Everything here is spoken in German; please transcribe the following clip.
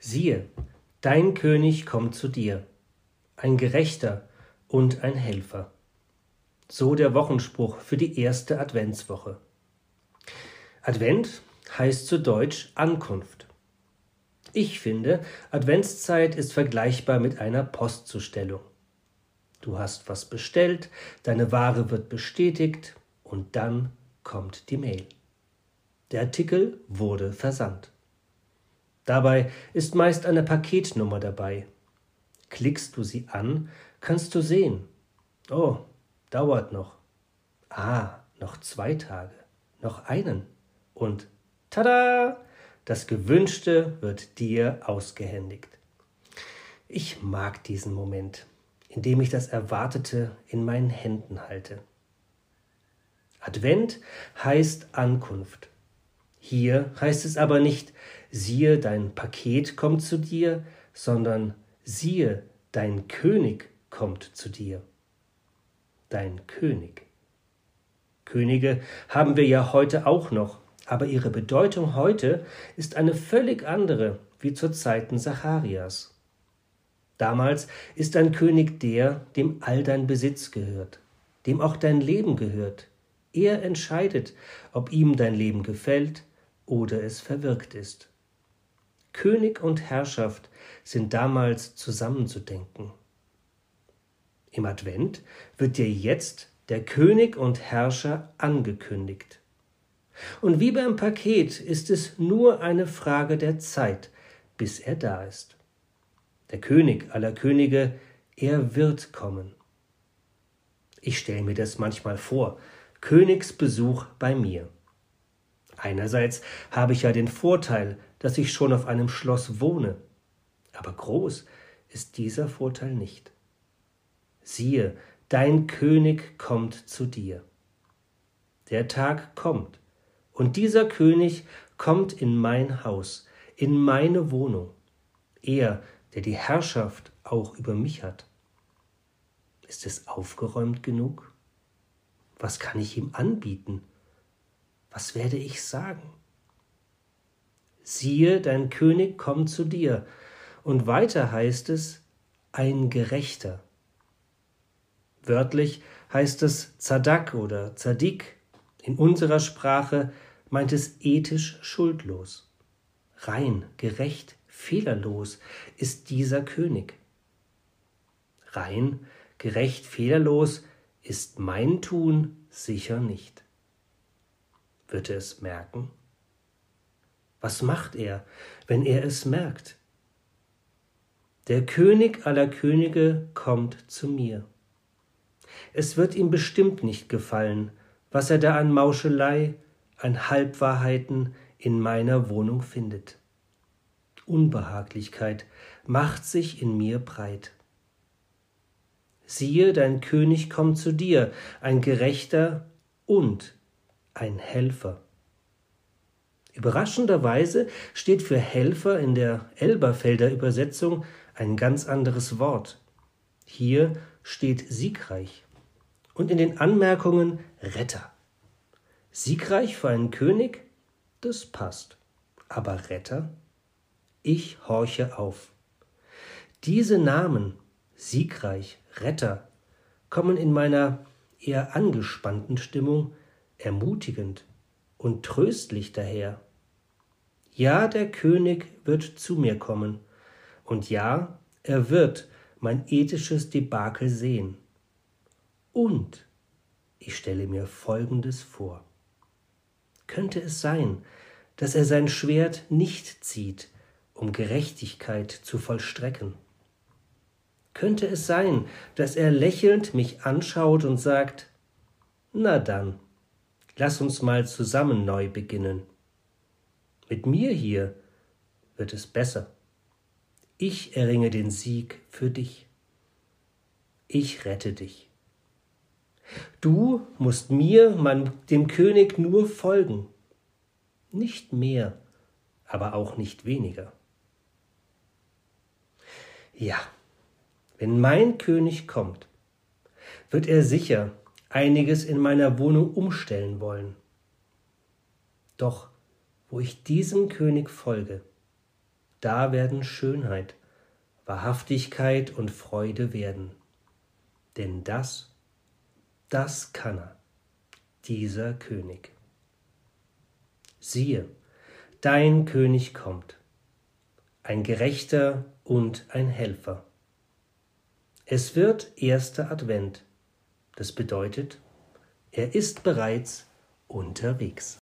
Siehe, dein König kommt zu dir, ein Gerechter und ein Helfer. So der Wochenspruch für die erste Adventswoche. Advent heißt zu Deutsch Ankunft. Ich finde, Adventszeit ist vergleichbar mit einer Postzustellung. Du hast was bestellt, deine Ware wird bestätigt und dann kommt die Mail. Der Artikel wurde versandt. Dabei ist meist eine Paketnummer dabei. Klickst du sie an, kannst du sehen. Oh, dauert noch. Ah, noch zwei Tage, noch einen. Und tada! Das Gewünschte wird dir ausgehändigt. Ich mag diesen Moment, in dem ich das Erwartete in meinen Händen halte. Advent heißt Ankunft. Hier heißt es aber nicht, siehe, dein Paket kommt zu dir, sondern siehe, dein König kommt zu dir. Dein König. Könige haben wir ja heute auch noch, aber ihre Bedeutung heute ist eine völlig andere wie zu Zeiten Zacharias. Damals ist ein König der, dem all dein Besitz gehört, dem auch dein Leben gehört. Er entscheidet, ob ihm dein Leben gefällt oder es verwirkt ist. König und Herrschaft sind damals zusammenzudenken. Im Advent wird dir jetzt der König und Herrscher angekündigt. Und wie beim Paket ist es nur eine Frage der Zeit, bis er da ist. Der König aller Könige, er wird kommen. Ich stelle mir das manchmal vor, Königsbesuch bei mir. Einerseits habe ich ja den Vorteil, dass ich schon auf einem Schloss wohne, aber groß ist dieser Vorteil nicht. Siehe, dein König kommt zu dir. Der Tag kommt, und dieser König kommt in mein Haus, in meine Wohnung, er, der die Herrschaft auch über mich hat. Ist es aufgeräumt genug? Was kann ich ihm anbieten? Was werde ich sagen? Siehe, dein König kommt zu dir. Und weiter heißt es, ein Gerechter. Wörtlich heißt es Zadak oder Zadik. In unserer Sprache meint es ethisch schuldlos. Rein, gerecht, fehlerlos ist dieser König. Rein, gerecht, fehlerlos ist mein Tun sicher nicht. Wird er es merken? Was macht er, wenn er es merkt? Der König aller Könige kommt zu mir. Es wird ihm bestimmt nicht gefallen, was er da an Mauschelei, an Halbwahrheiten in meiner Wohnung findet. Unbehaglichkeit macht sich in mir breit. Siehe, dein König kommt zu dir, ein Gerechter und ein Helfer. Überraschenderweise steht für Helfer in der Elberfelder Übersetzung ein ganz anderes Wort. Hier steht siegreich und in den Anmerkungen Retter. Siegreich für einen König? Das passt. Aber Retter? Ich horche auf. Diese Namen, siegreich, Retter, kommen in meiner eher angespannten Stimmung ermutigend und tröstlich daher. Ja, der König wird zu mir kommen, und ja, er wird mein ethisches Debakel sehen. Und ich stelle mir Folgendes vor. Könnte es sein, dass er sein Schwert nicht zieht, um Gerechtigkeit zu vollstrecken? Könnte es sein, dass er lächelnd mich anschaut und sagt, na dann, lass uns mal zusammen neu beginnen. Mit mir hier wird es besser. Ich erringe den Sieg für dich. Ich rette dich. Du musst mir, mein, dem König, nur folgen. Nicht mehr, aber auch nicht weniger. Ja, wenn mein König kommt, wird er sicher einiges in meiner Wohnung umstellen wollen. Doch wo ich diesem König folge, da werden Schönheit, Wahrhaftigkeit und Freude werden. Denn das, das kann er, dieser König. Siehe, dein König kommt, ein Gerechter und ein Helfer. Es wird erster Advent. Das bedeutet, er ist bereits unterwegs.